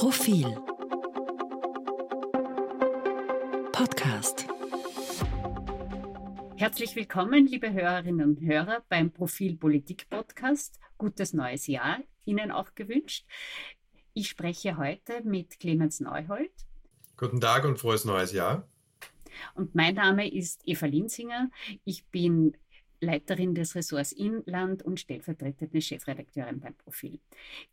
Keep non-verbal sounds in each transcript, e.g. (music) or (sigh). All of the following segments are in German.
Profil Podcast Herzlich willkommen, liebe Hörerinnen und Hörer, beim Profil Politik Podcast. Gutes neues Jahr Ihnen auch gewünscht. Ich spreche heute mit Clemens Neuhold. Guten Tag und frohes neues Jahr. Und mein Name ist Eva Linsinger. Ich bin Leiterin des Ressorts Inland und stellvertretende Chefredakteurin beim Profil.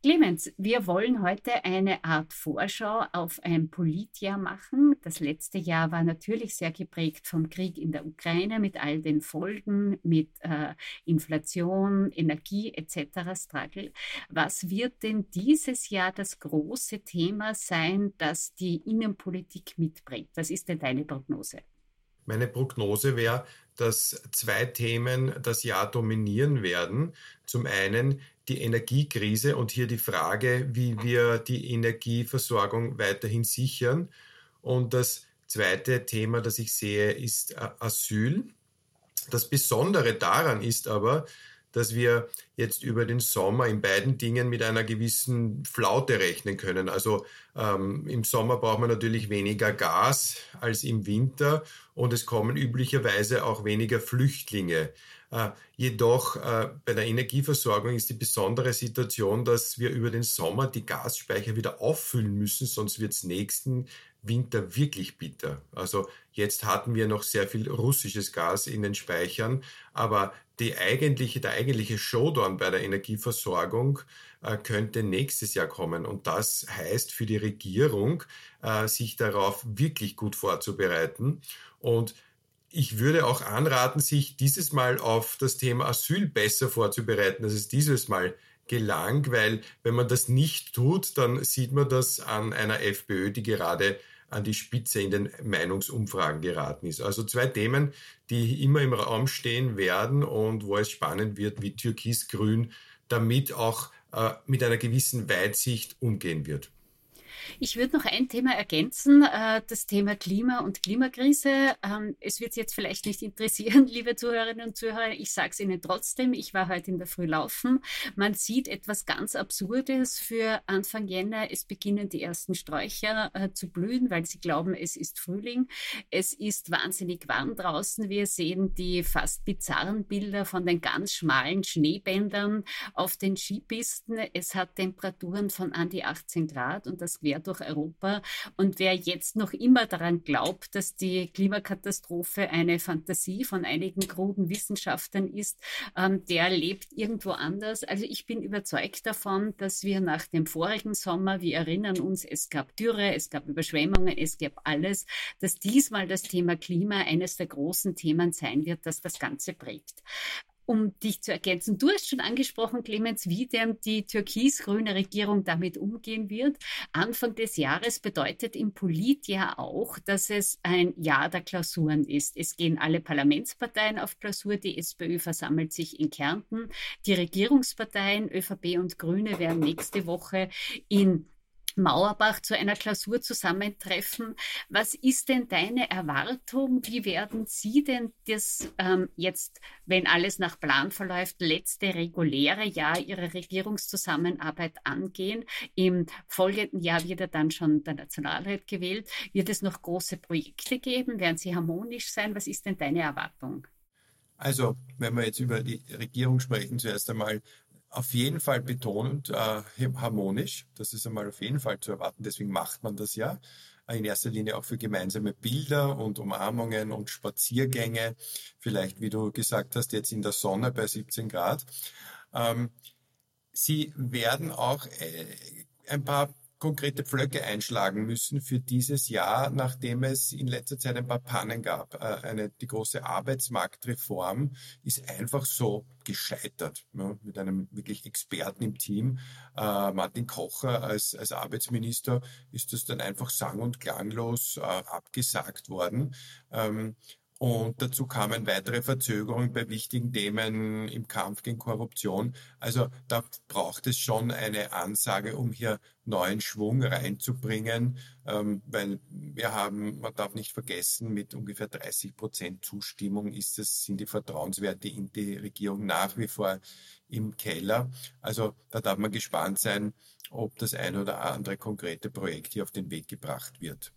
Clemens, wir wollen heute eine Art Vorschau auf ein Politjahr machen. Das letzte Jahr war natürlich sehr geprägt vom Krieg in der Ukraine mit all den Folgen, mit äh, Inflation, Energie etc. Struggle. Was wird denn dieses Jahr das große Thema sein, das die Innenpolitik mitbringt? Was ist denn deine Prognose? Meine Prognose wäre, dass zwei Themen das Jahr dominieren werden. Zum einen die Energiekrise und hier die Frage, wie wir die Energieversorgung weiterhin sichern. Und das zweite Thema, das ich sehe, ist äh, Asyl. Das Besondere daran ist aber, dass wir jetzt über den Sommer in beiden Dingen mit einer gewissen Flaute rechnen können. Also ähm, im Sommer braucht man natürlich weniger Gas als im Winter und es kommen üblicherweise auch weniger Flüchtlinge. Äh, jedoch äh, bei der Energieversorgung ist die besondere Situation, dass wir über den Sommer die Gasspeicher wieder auffüllen müssen, sonst wird es nächsten Winter wirklich bitter. Also jetzt hatten wir noch sehr viel russisches Gas in den Speichern, aber die eigentliche, der eigentliche Showdown bei der Energieversorgung äh, könnte nächstes Jahr kommen. Und das heißt für die Regierung, äh, sich darauf wirklich gut vorzubereiten. Und ich würde auch anraten, sich dieses Mal auf das Thema Asyl besser vorzubereiten, als es dieses Mal gelang, weil wenn man das nicht tut, dann sieht man das an einer FPÖ, die gerade an die Spitze in den Meinungsumfragen geraten ist. Also zwei Themen, die immer im Raum stehen werden und wo es spannend wird, wie Türkisgrün damit auch äh, mit einer gewissen Weitsicht umgehen wird. Ich würde noch ein Thema ergänzen, äh, das Thema Klima und Klimakrise. Ähm, es wird Sie jetzt vielleicht nicht interessieren, (laughs) liebe Zuhörerinnen und Zuhörer. Ich sage es Ihnen trotzdem. Ich war heute in der Früh laufen. Man sieht etwas ganz Absurdes für Anfang Jänner. Es beginnen die ersten Sträucher äh, zu blühen, weil sie glauben, es ist Frühling. Es ist wahnsinnig warm draußen. Wir sehen die fast bizarren Bilder von den ganz schmalen Schneebändern auf den Skipisten. Es hat Temperaturen von an die 18 Grad und das quer durch Europa. Und wer jetzt noch immer daran glaubt, dass die Klimakatastrophe eine Fantasie von einigen kruden Wissenschaftlern ist, ähm, der lebt irgendwo anders. Also ich bin überzeugt davon, dass wir nach dem vorigen Sommer, wir erinnern uns, es gab Dürre, es gab Überschwemmungen, es gab alles, dass diesmal das Thema Klima eines der großen Themen sein wird, das das Ganze prägt um dich zu ergänzen. Du hast schon angesprochen, Clemens, wie denn die türkis-grüne Regierung damit umgehen wird. Anfang des Jahres bedeutet im Politjahr auch, dass es ein Jahr der Klausuren ist. Es gehen alle Parlamentsparteien auf Klausur. Die SPÖ versammelt sich in Kärnten. Die Regierungsparteien ÖVP und Grüne werden nächste Woche in Mauerbach zu einer Klausur zusammentreffen. Was ist denn deine Erwartung? Wie werden Sie denn das ähm, jetzt, wenn alles nach Plan verläuft, letzte reguläre Jahr Ihrer Regierungszusammenarbeit angehen? Im folgenden Jahr wird ja dann schon der Nationalrat gewählt. Wird es noch große Projekte geben? Werden sie harmonisch sein? Was ist denn deine Erwartung? Also, wenn wir jetzt über die Regierung sprechen, zuerst einmal auf jeden Fall betonend äh, harmonisch. Das ist einmal auf jeden Fall zu erwarten. Deswegen macht man das ja. In erster Linie auch für gemeinsame Bilder und Umarmungen und Spaziergänge. Vielleicht, wie du gesagt hast, jetzt in der Sonne bei 17 Grad. Ähm, sie werden auch äh, ein paar konkrete Pflöcke einschlagen müssen für dieses Jahr, nachdem es in letzter Zeit ein paar Pannen gab. Äh, eine, die große Arbeitsmarktreform ist einfach so gescheitert ja, mit einem wirklich Experten im Team. Äh, Martin Kocher als, als Arbeitsminister ist das dann einfach sang- und klanglos äh, abgesagt worden. Ähm, und dazu kamen weitere Verzögerungen bei wichtigen Themen im Kampf gegen Korruption. Also da braucht es schon eine Ansage, um hier neuen Schwung reinzubringen, ähm, weil wir haben, man darf nicht vergessen, mit ungefähr 30 Prozent Zustimmung ist es, sind die Vertrauenswerte in die Regierung nach wie vor im Keller. Also da darf man gespannt sein, ob das eine oder andere konkrete Projekt hier auf den Weg gebracht wird.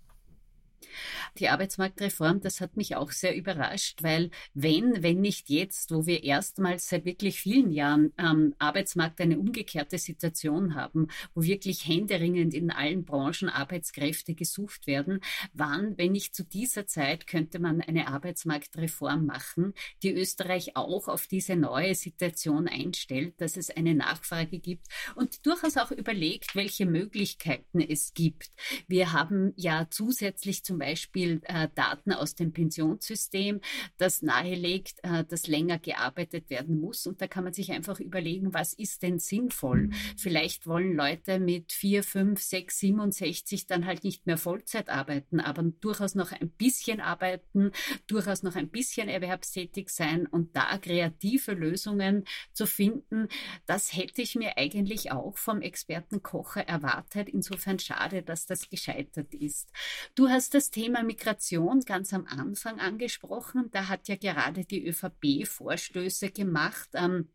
Die Arbeitsmarktreform, das hat mich auch sehr überrascht, weil wenn, wenn nicht jetzt, wo wir erstmals seit wirklich vielen Jahren am Arbeitsmarkt eine umgekehrte Situation haben, wo wirklich händeringend in allen Branchen Arbeitskräfte gesucht werden, wann, wenn nicht zu dieser Zeit, könnte man eine Arbeitsmarktreform machen, die Österreich auch auf diese neue Situation einstellt, dass es eine Nachfrage gibt und durchaus auch überlegt, welche Möglichkeiten es gibt. Wir haben ja zusätzlich zum Beispiel äh, Daten aus dem Pensionssystem, das nahelegt, äh, dass länger gearbeitet werden muss. Und da kann man sich einfach überlegen, was ist denn sinnvoll? Vielleicht wollen Leute mit 4, 5, 6, 67 dann halt nicht mehr Vollzeit arbeiten, aber durchaus noch ein bisschen arbeiten, durchaus noch ein bisschen erwerbstätig sein und da kreative Lösungen zu finden. Das hätte ich mir eigentlich auch vom Experten Kocher erwartet. Insofern schade, dass das gescheitert ist. Du hast das Thema Migration ganz am Anfang angesprochen. Da hat ja gerade die ÖVP Vorstöße gemacht. Ähm,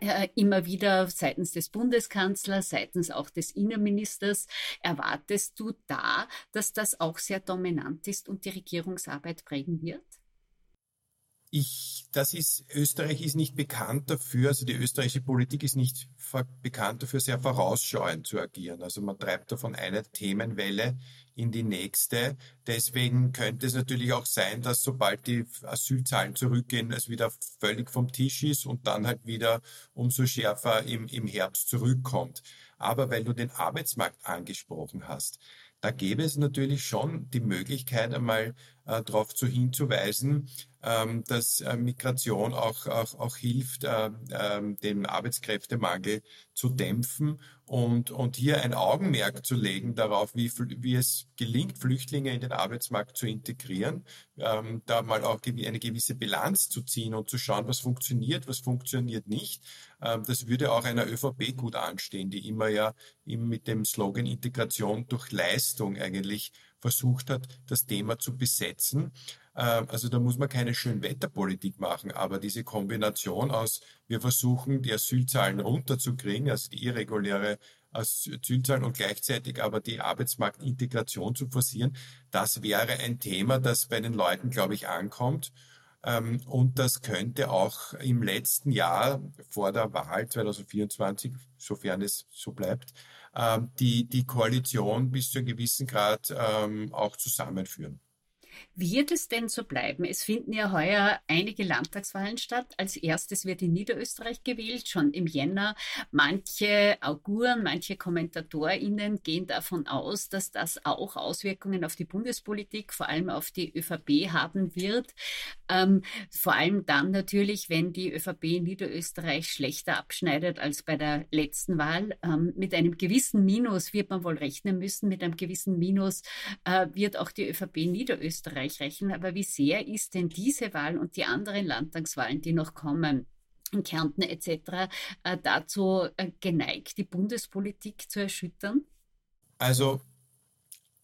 äh, immer wieder seitens des Bundeskanzlers, seitens auch des Innenministers. Erwartest du da, dass das auch sehr dominant ist und die Regierungsarbeit prägen wird? Ich, das ist, Österreich ist nicht bekannt dafür, also die österreichische Politik ist nicht bekannt dafür, sehr vorausschauend zu agieren. Also man treibt davon eine Themenwelle in die nächste. Deswegen könnte es natürlich auch sein, dass sobald die Asylzahlen zurückgehen, es wieder völlig vom Tisch ist und dann halt wieder umso schärfer im, im Herbst zurückkommt. Aber weil du den Arbeitsmarkt angesprochen hast, da gäbe es natürlich schon die Möglichkeit, einmal äh, darauf zu hinzuweisen, ähm, dass äh, Migration auch, auch, auch hilft, äh, äh, den Arbeitskräftemangel zu dämpfen und, und hier ein Augenmerk zu legen darauf, wie, wie es gelingt, Flüchtlinge in den Arbeitsmarkt zu integrieren, ähm, da mal auch eine gewisse Bilanz zu ziehen und zu schauen, was funktioniert, was funktioniert nicht. Ähm, das würde auch einer ÖVP gut anstehen, die immer ja mit dem Slogan Integration durch Leistung eigentlich versucht hat, das Thema zu besetzen. Ähm, also da muss man keine Schönwetterpolitik machen, aber diese Kombination aus, wir versuchen die Asylzahlen runterzukriegen, also die irreguläre Asylzahlen und gleichzeitig aber die Arbeitsmarktintegration zu forcieren, das wäre ein Thema, das bei den Leuten, glaube ich, ankommt. Ähm, und das könnte auch im letzten Jahr vor der Wahl 2024, sofern es so bleibt, die, die Koalition bis zu einem gewissen Grad ähm, auch zusammenführen. Wird es denn so bleiben? Es finden ja heuer einige Landtagswahlen statt. Als erstes wird in Niederösterreich gewählt, schon im Jänner. Manche Auguren, manche KommentatorInnen gehen davon aus, dass das auch Auswirkungen auf die Bundespolitik, vor allem auf die ÖVP haben wird. Ähm, vor allem dann natürlich, wenn die ÖVP in Niederösterreich schlechter abschneidet als bei der letzten Wahl. Ähm, mit einem gewissen Minus wird man wohl rechnen müssen. Mit einem gewissen Minus äh, wird auch die ÖVP in Niederösterreich Österreich rechnen. Aber wie sehr ist denn diese Wahl und die anderen Landtagswahlen, die noch kommen, in Kärnten etc., äh, dazu äh, geneigt, die Bundespolitik zu erschüttern? Also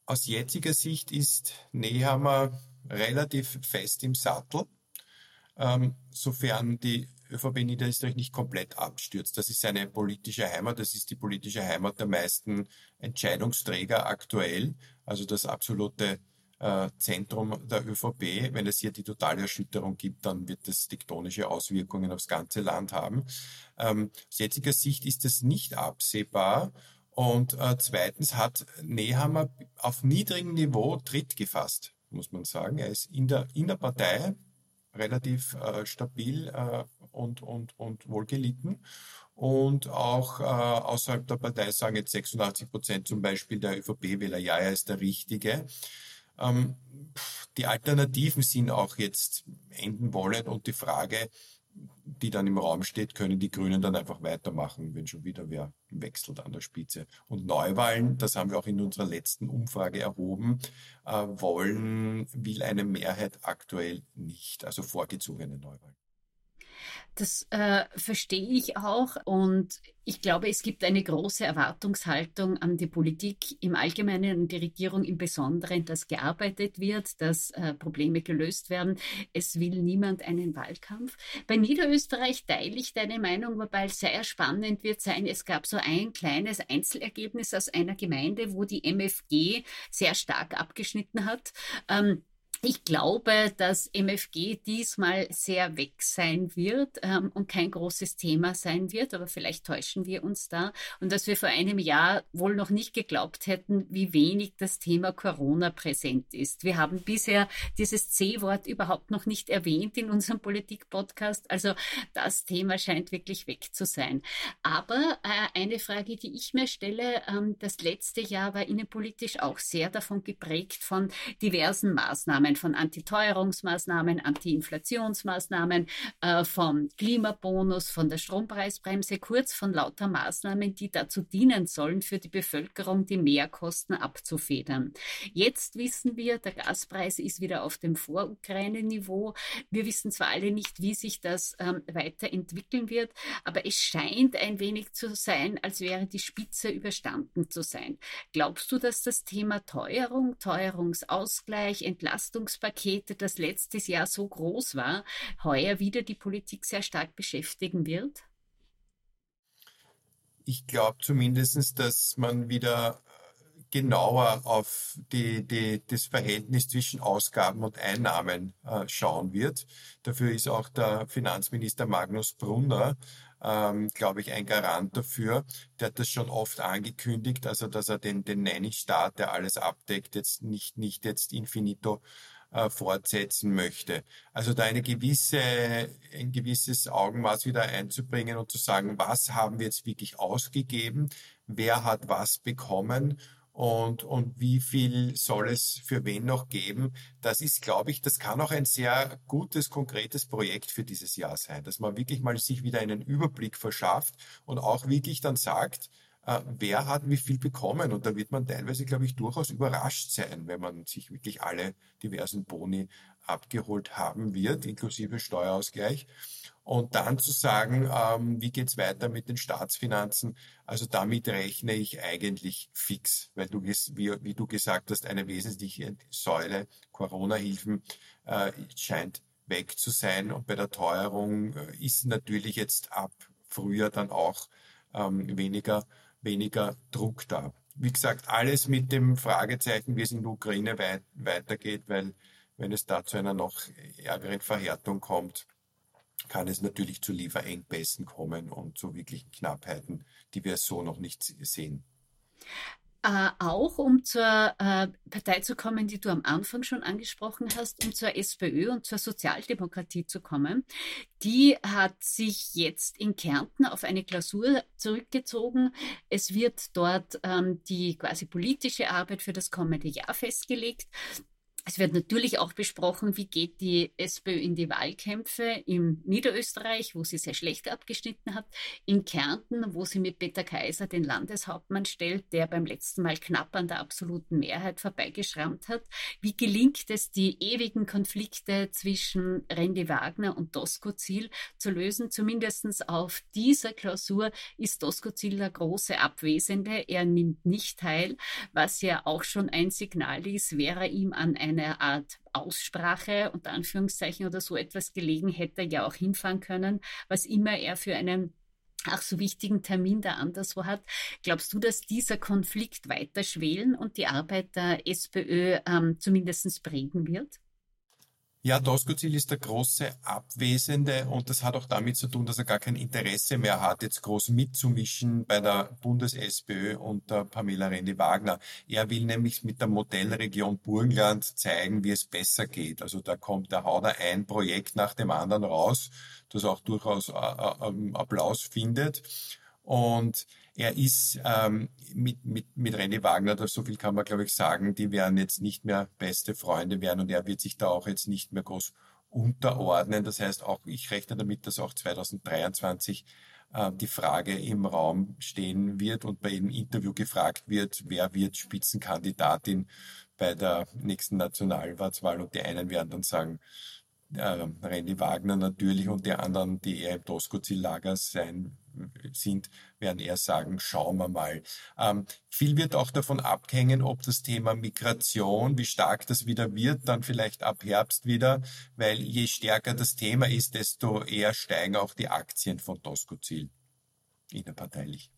aus jetziger Sicht ist Nehammer relativ fest im Sattel, ähm, sofern die ÖVP Niederösterreich nicht komplett abstürzt. Das ist seine politische Heimat, das ist die politische Heimat der meisten Entscheidungsträger aktuell, also das absolute äh, Zentrum der ÖVP. Wenn es hier die totale Erschütterung gibt, dann wird das tektonische Auswirkungen aufs ganze Land haben. Ähm, aus jetziger Sicht ist das nicht absehbar. Und äh, zweitens hat Nehammer auf niedrigem Niveau Tritt gefasst, muss man sagen. Er ist in der, in der Partei relativ äh, stabil äh, und, und, und wohlgelitten. Und auch äh, außerhalb der Partei sagen jetzt 86 Prozent zum Beispiel der ÖVP-Wähler, ja, er ist der Richtige. Ähm, die Alternativen sind auch jetzt enden wollen und die Frage, die dann im Raum steht, können die Grünen dann einfach weitermachen, wenn schon wieder wer wechselt an der Spitze. Und Neuwahlen, das haben wir auch in unserer letzten Umfrage erhoben, äh, wollen, will eine Mehrheit aktuell nicht, also vorgezogene Neuwahlen. Das äh, verstehe ich auch und ich glaube, es gibt eine große Erwartungshaltung an die Politik im Allgemeinen und die Regierung im Besonderen, dass gearbeitet wird, dass äh, Probleme gelöst werden. Es will niemand einen Wahlkampf. Bei Niederösterreich teile ich deine Meinung, wobei es sehr spannend wird sein. Es gab so ein kleines Einzelergebnis aus einer Gemeinde, wo die MFG sehr stark abgeschnitten hat. Ähm, ich glaube, dass MFG diesmal sehr weg sein wird ähm, und kein großes Thema sein wird, aber vielleicht täuschen wir uns da und dass wir vor einem Jahr wohl noch nicht geglaubt hätten, wie wenig das Thema Corona präsent ist. Wir haben bisher dieses C-Wort überhaupt noch nicht erwähnt in unserem Politik-Podcast. Also das Thema scheint wirklich weg zu sein. Aber äh, eine Frage, die ich mir stelle, ähm, das letzte Jahr war innenpolitisch auch sehr davon geprägt von diversen Maßnahmen. Maßnahmen, von Antiteuerungsmaßnahmen, Antiinflationsmaßnahmen, äh, vom Klimabonus, von der Strompreisbremse, kurz von lauter Maßnahmen, die dazu dienen sollen, für die Bevölkerung die Mehrkosten abzufedern. Jetzt wissen wir, der Gaspreis ist wieder auf dem Vor-Ukraine-Niveau. Wir wissen zwar alle nicht, wie sich das ähm, weiterentwickeln wird, aber es scheint ein wenig zu sein, als wäre die Spitze überstanden zu sein. Glaubst du, dass das Thema Teuerung, Teuerungsausgleich, Entlastung Entlastungspakete, das letztes Jahr so groß war, heuer wieder die Politik sehr stark beschäftigen wird? Ich glaube zumindest, dass man wieder genauer auf die, die, das Verhältnis zwischen Ausgaben und Einnahmen äh, schauen wird. Dafür ist auch der Finanzminister Magnus Brunner ähm, glaube ich, ein Garant dafür. Der hat das schon oft angekündigt, also dass er den, den Nanny-Staat, der alles abdeckt, jetzt nicht, nicht jetzt infinito äh, fortsetzen möchte. Also da eine gewisse, ein gewisses Augenmaß wieder einzubringen und zu sagen, was haben wir jetzt wirklich ausgegeben, wer hat was bekommen und, und wie viel soll es für wen noch geben. Das ist, glaube ich, das kann auch ein sehr gutes, konkretes Projekt für dieses Jahr sein, dass man wirklich mal sich wieder einen Überblick verschafft und auch wirklich dann sagt, äh, wer hat wie viel bekommen. Und da wird man teilweise, glaube ich, durchaus überrascht sein, wenn man sich wirklich alle diversen Boni abgeholt haben wird, inklusive Steuerausgleich. Und dann zu sagen, ähm, wie geht's weiter mit den Staatsfinanzen, also damit rechne ich eigentlich fix, weil du, wie, wie du gesagt hast, eine wesentliche Säule Corona-Hilfen äh, scheint weg zu sein. Und bei der Teuerung äh, ist natürlich jetzt ab Frühjahr dann auch ähm, weniger, weniger Druck da. Wie gesagt, alles mit dem Fragezeichen, wie es in der Ukraine weit, weitergeht, weil wenn es da zu einer noch ärgeren Verhärtung kommt, kann es natürlich zu Lieferengpässen kommen und zu wirklichen Knappheiten, die wir so noch nicht sehen. Äh, auch um zur äh, Partei zu kommen, die du am Anfang schon angesprochen hast, um zur SPÖ und zur Sozialdemokratie zu kommen. Die hat sich jetzt in Kärnten auf eine Klausur zurückgezogen. Es wird dort ähm, die quasi politische Arbeit für das kommende Jahr festgelegt. Es wird natürlich auch besprochen, wie geht die SPÖ in die Wahlkämpfe im Niederösterreich, wo sie sehr schlecht abgeschnitten hat, in Kärnten, wo sie mit Peter Kaiser den Landeshauptmann stellt, der beim letzten Mal knapp an der absoluten Mehrheit vorbeigeschrammt hat. Wie gelingt es, die ewigen Konflikte zwischen Randy Wagner und Dosko Ziel zu lösen? Zumindest auf dieser Klausur ist Dosko Ziel der große Abwesende. Er nimmt nicht teil, was ja auch schon ein Signal ist, wäre ihm an einer eine Art Aussprache unter Anführungszeichen oder so etwas gelegen, hätte ja auch hinfahren können, was immer er für einen ach so wichtigen Termin da anderswo hat. Glaubst du, dass dieser Konflikt weiter schwelen und die Arbeit der SPÖ ähm, zumindest prägen wird? Ja, Doskozil ist der große Abwesende und das hat auch damit zu tun, dass er gar kein Interesse mehr hat, jetzt groß mitzumischen bei der Bundes-SPÖ und der Pamela Rendi-Wagner. Er will nämlich mit der Modellregion Burgenland zeigen, wie es besser geht. Also da kommt, da haut er ein Projekt nach dem anderen raus, das auch durchaus äh, äh, Applaus findet. Und er ist ähm, mit, mit, mit René Wagner, das so viel kann man glaube ich sagen, die werden jetzt nicht mehr beste Freunde werden und er wird sich da auch jetzt nicht mehr groß unterordnen. Das heißt auch, ich rechne damit, dass auch 2023 äh, die Frage im Raum stehen wird und bei jedem Interview gefragt wird, wer wird Spitzenkandidatin bei der nächsten Nationalratswahl und die einen werden dann sagen, äh, Randy Wagner natürlich und die anderen, die eher im Doskozil-Lager sein sind, werden eher sagen, schauen wir mal. Ähm, viel wird auch davon abhängen, ob das Thema Migration, wie stark das wieder wird, dann vielleicht ab Herbst wieder, weil je stärker das Thema ist, desto eher steigen auch die Aktien von Doskozil innerparteilich.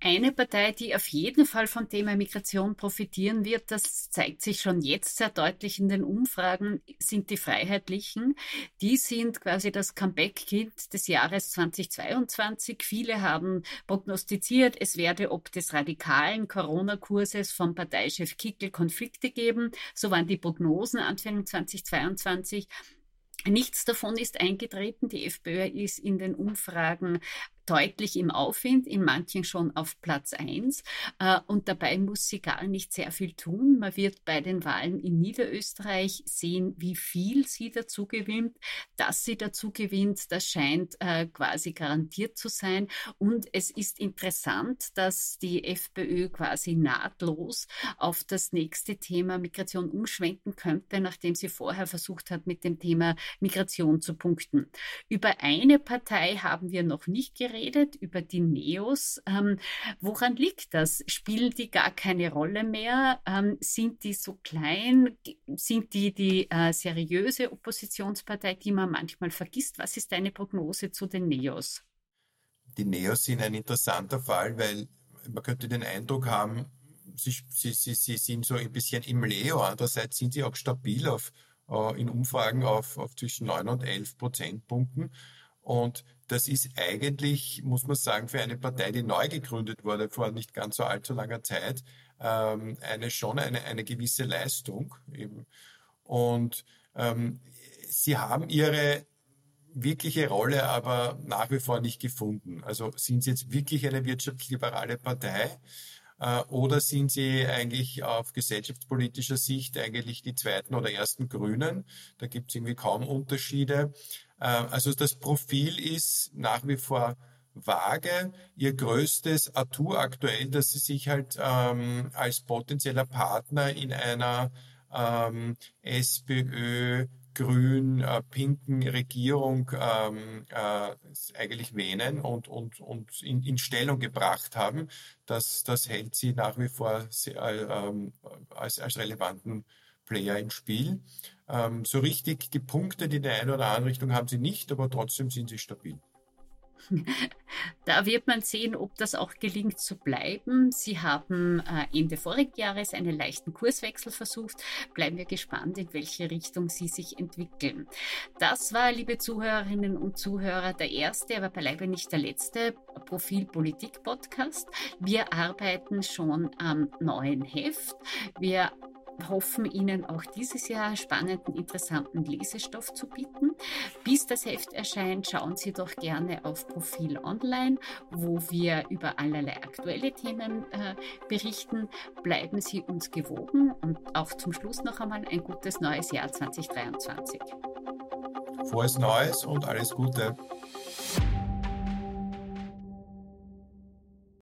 Eine Partei, die auf jeden Fall vom Thema Migration profitieren wird, das zeigt sich schon jetzt sehr deutlich in den Umfragen, sind die Freiheitlichen. Die sind quasi das Comeback-Kind des Jahres 2022. Viele haben prognostiziert, es werde ob des radikalen Corona-Kurses vom Parteichef Kickel Konflikte geben. So waren die Prognosen Anfang 2022. Nichts davon ist eingetreten. Die FPÖ ist in den Umfragen deutlich im Aufwind, in manchen schon auf Platz 1. Äh, und dabei muss sie gar nicht sehr viel tun. Man wird bei den Wahlen in Niederösterreich sehen, wie viel sie dazu gewinnt. Dass sie dazu gewinnt, das scheint äh, quasi garantiert zu sein. Und es ist interessant, dass die FPÖ quasi nahtlos auf das nächste Thema Migration umschwenken könnte, nachdem sie vorher versucht hat, mit dem Thema Migration zu punkten. Über eine Partei haben wir noch nicht geredet geredet, über die Neos. Ähm, woran liegt das? Spielen die gar keine Rolle mehr? Ähm, sind die so klein? Sind die die äh, seriöse Oppositionspartei, die man manchmal vergisst? Was ist deine Prognose zu den Neos? Die Neos sind ein interessanter Fall, weil man könnte den Eindruck haben, sie, sie, sie, sind so ein bisschen im Leo. Andererseits sind sie auch stabil auf, äh, in Umfragen auf, auf zwischen 9 und 11 Prozentpunkten. Und das ist eigentlich, muss man sagen, für eine Partei, die neu gegründet wurde vor nicht ganz so allzu langer Zeit, ähm, eine schon eine, eine gewisse Leistung. Eben. Und ähm, sie haben ihre wirkliche Rolle aber nach wie vor nicht gefunden. Also sind sie jetzt wirklich eine wirtschaftsliberale Partei? Äh, oder sind sie eigentlich auf gesellschaftspolitischer Sicht eigentlich die zweiten oder ersten Grünen? Da gibt es irgendwie kaum Unterschiede. Ähm, also das Profil ist nach wie vor vage. Ihr größtes Atu aktuell, dass sie sich halt ähm, als potenzieller Partner in einer ähm, SPÖ grün, äh, pinken Regierung ähm, äh, eigentlich wähnen und, und, und in, in Stellung gebracht haben. Das, das hält sie nach wie vor sehr, äh, als, als relevanten Player im Spiel. Ähm, so richtig gepunktet in der einen oder anderen Richtung haben sie nicht, aber trotzdem sind sie stabil. Da wird man sehen, ob das auch gelingt zu bleiben. Sie haben äh, Ende vorigen Jahres einen leichten Kurswechsel versucht. Bleiben wir gespannt, in welche Richtung sie sich entwickeln. Das war, liebe Zuhörerinnen und Zuhörer, der erste, aber beileibe nicht der letzte Profil Politik Podcast. Wir arbeiten schon am neuen Heft. Wir hoffen Ihnen auch dieses Jahr spannenden, interessanten Lesestoff zu bieten. Bis das Heft erscheint, schauen Sie doch gerne auf Profil Online, wo wir über allerlei aktuelle Themen äh, berichten. Bleiben Sie uns gewogen und auch zum Schluss noch einmal ein gutes neues Jahr 2023. Frohes Neues und alles Gute.